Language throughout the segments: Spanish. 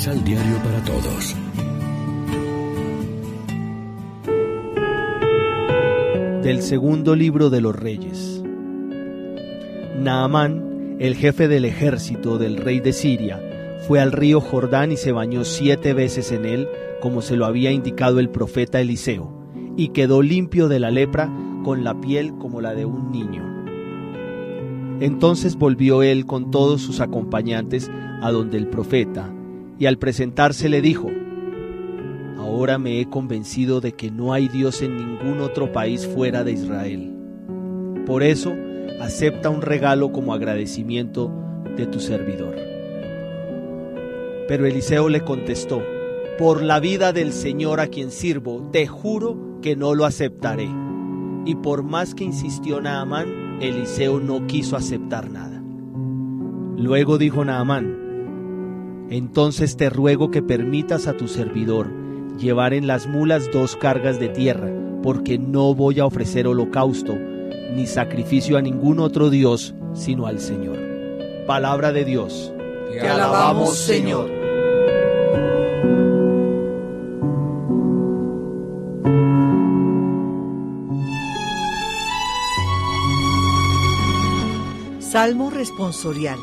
Misal Diario para Todos. Del segundo libro de los Reyes. Naamán, el jefe del ejército del rey de Siria, fue al río Jordán y se bañó siete veces en él, como se lo había indicado el profeta Eliseo, y quedó limpio de la lepra con la piel como la de un niño. Entonces volvió él con todos sus acompañantes a donde el profeta, y al presentarse le dijo, Ahora me he convencido de que no hay Dios en ningún otro país fuera de Israel. Por eso, acepta un regalo como agradecimiento de tu servidor. Pero Eliseo le contestó, Por la vida del Señor a quien sirvo, te juro que no lo aceptaré. Y por más que insistió Naamán, Eliseo no quiso aceptar nada. Luego dijo Naamán, entonces te ruego que permitas a tu servidor llevar en las mulas dos cargas de tierra, porque no voy a ofrecer holocausto ni sacrificio a ningún otro Dios, sino al Señor. Palabra de Dios. Te alabamos, Señor. Salmo responsorial.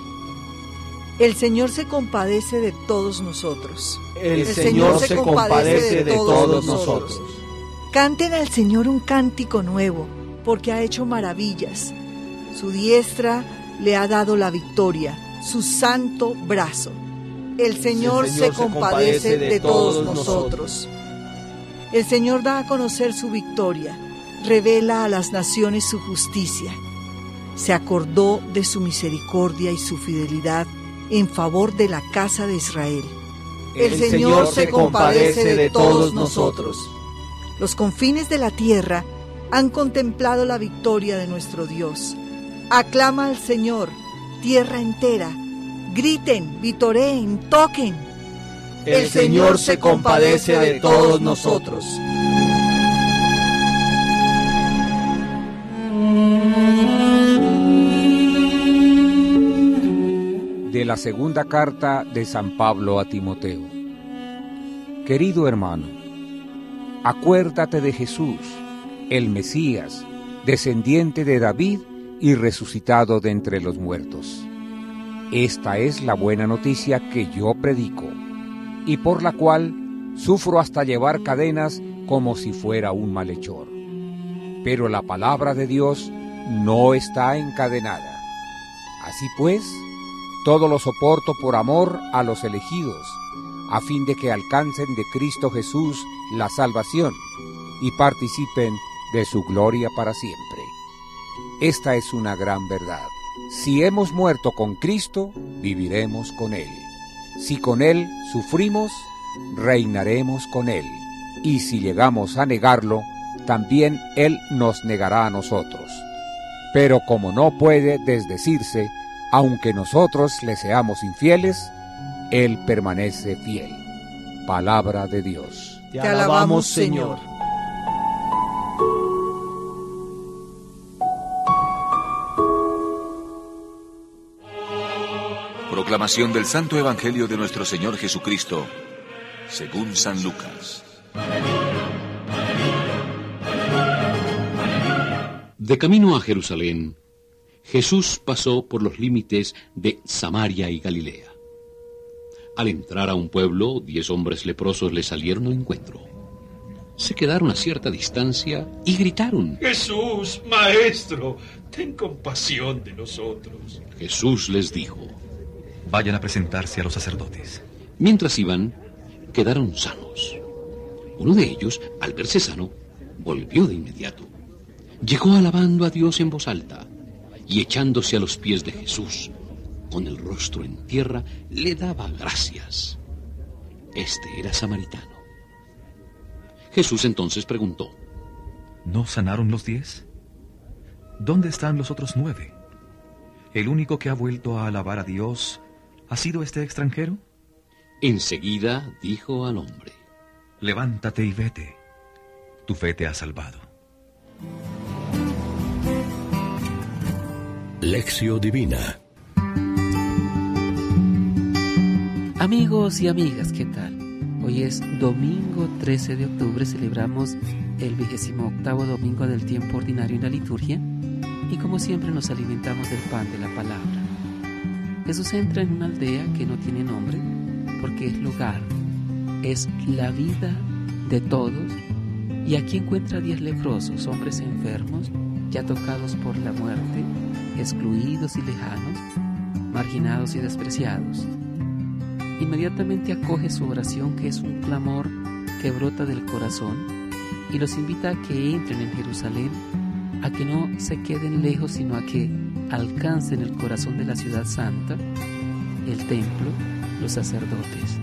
El Señor se compadece de todos nosotros. El, Señor, se compadece de, todos nosotros. Canten al Señor un cántico nuevo, porque ha hecho maravillas. Su diestra le ha dado la victoria, su santo brazo. El Señor, se, compadece de, todos nosotros. El Señor da a conocer su victoria, revela a las naciones su justicia se acordó de su misericordia y su fidelidad en favor de la casa de Israel. El, Señor, se compadece de todos nosotros. Los confines de la tierra han contemplado la victoria de nuestro Dios. Aclama al Señor, tierra entera. Griten, vitoreen, toquen. El Señor se compadece de todos nosotros. La segunda carta de San Pablo a Timoteo. Querido hermano, acuérdate de Jesús, el Mesías, descendiente de David y resucitado de entre los muertos. Esta es la buena noticia que yo predico, y por la cual sufro hasta llevar cadenas como si fuera un malhechor. Pero la palabra de Dios no está encadenada. Así pues, todo lo soporto por amor a los elegidos, a fin de que alcancen de Cristo Jesús la salvación y participen de su gloria para siempre. Esta es una gran verdad. Si hemos muerto con Cristo, viviremos con Él. Si con Él sufrimos, reinaremos con Él. Y si llegamos a negarlo, también Él nos negará a nosotros. Pero como no puede desdecirse, aunque nosotros le seamos infieles, Él permanece fiel. Palabra de Dios. Te alabamos, Señor. Proclamación del Santo Evangelio de nuestro Señor Jesucristo, según San Lucas. De camino a Jerusalén, Jesús pasó por los límites de Samaria y Galilea. Al entrar a un pueblo, diez hombres leprosos le salieron al encuentro. Se quedaron a cierta distancia y gritaron, Jesús, Maestro, ten compasión de nosotros. Jesús les dijo, Vayan a presentarse a los sacerdotes. Mientras iban, quedaron sanos. Uno de ellos, al verse sano, volvió de inmediato. Llegó alabando a Dios en voz alta y echándose a los pies de Jesús, con el rostro en tierra, le daba gracias. Este era samaritano. Jesús entonces preguntó, ¿No sanaron los diez? ¿Dónde están los otros nueve? ¿El único que ha vuelto a alabar a Dios ha sido este extranjero? Enseguida dijo al hombre, Levántate y vete, tu fe te ha salvado. Lección Divina Amigos y amigas, ¿qué tal? Hoy es domingo 13 de octubre, celebramos el vigésimo octavo domingo del tiempo ordinario en la liturgia y como siempre nos alimentamos del pan de la palabra. Jesús entra en una aldea que no tiene nombre porque es lugar, es la vida de todos y aquí encuentra diez leprosos, hombres enfermos, ya tocados por la muerte, excluidos y lejanos, marginados y despreciados inmediatamente acoge su oración que es un clamor que brota del corazón y los invita a que entren en Jerusalén, a que no se queden lejos, sino a que alcancen el corazón de la ciudad santa, el templo, los sacerdotes.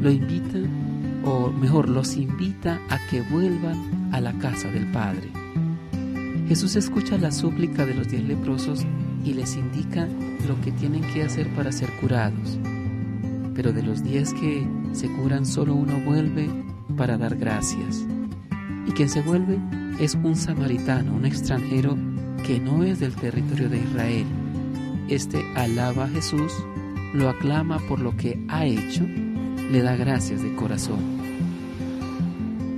Lo invita, o mejor, los invita a que vuelvan a la casa del Padre. Jesús escucha la súplica de los diez leprosos y les indica lo que tienen que hacer para ser curados pero de los diez que se curan solo uno vuelve para dar gracias. Y quien se vuelve es un samaritano, un extranjero que no es del territorio de Israel. Este alaba a Jesús, lo aclama por lo que ha hecho, le da gracias de corazón.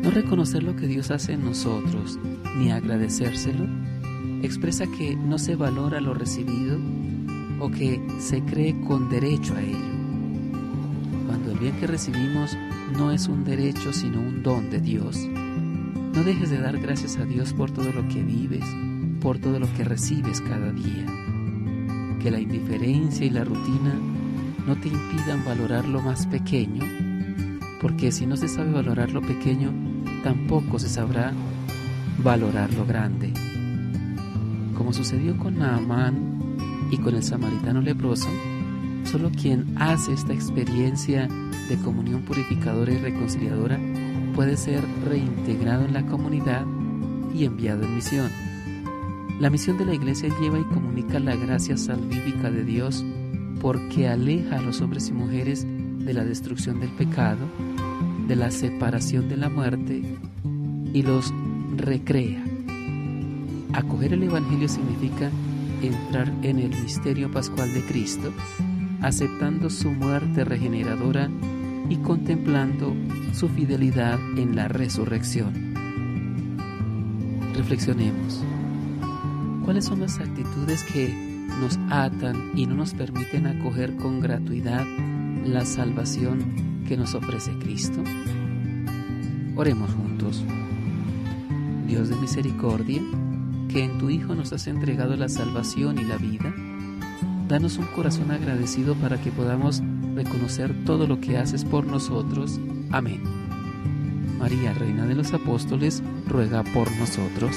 No reconocer lo que Dios hace en nosotros, ni agradecérselo, expresa que no se valora lo recibido o que se cree con derecho a ello el bien que recibimos no es un derecho sino un don de Dios. No dejes de dar gracias a Dios por todo lo que vives, por todo lo que recibes cada día. Que la indiferencia y la rutina no te impidan valorar lo más pequeño, porque si no se sabe valorar lo pequeño, tampoco se sabrá valorar lo grande. Como sucedió con Naamán y con el samaritano leproso, Solo quien hace esta experiencia de comunión purificadora y reconciliadora puede ser reintegrado en la comunidad y enviado en misión. La misión de la iglesia lleva y comunica la gracia salvífica de Dios porque aleja a los hombres y mujeres de la destrucción del pecado, de la separación de la muerte y los recrea. Acoger el Evangelio significa entrar en el misterio pascual de Cristo aceptando su muerte regeneradora y contemplando su fidelidad en la resurrección. Reflexionemos. ¿Cuáles son las actitudes que nos atan y no nos permiten acoger con gratuidad la salvación que nos ofrece Cristo? Oremos juntos. Dios de misericordia, que en tu Hijo nos has entregado la salvación y la vida, Danos un corazón agradecido para que podamos reconocer todo lo que haces por nosotros. Amén. María, Reina de los Apóstoles, ruega por nosotros.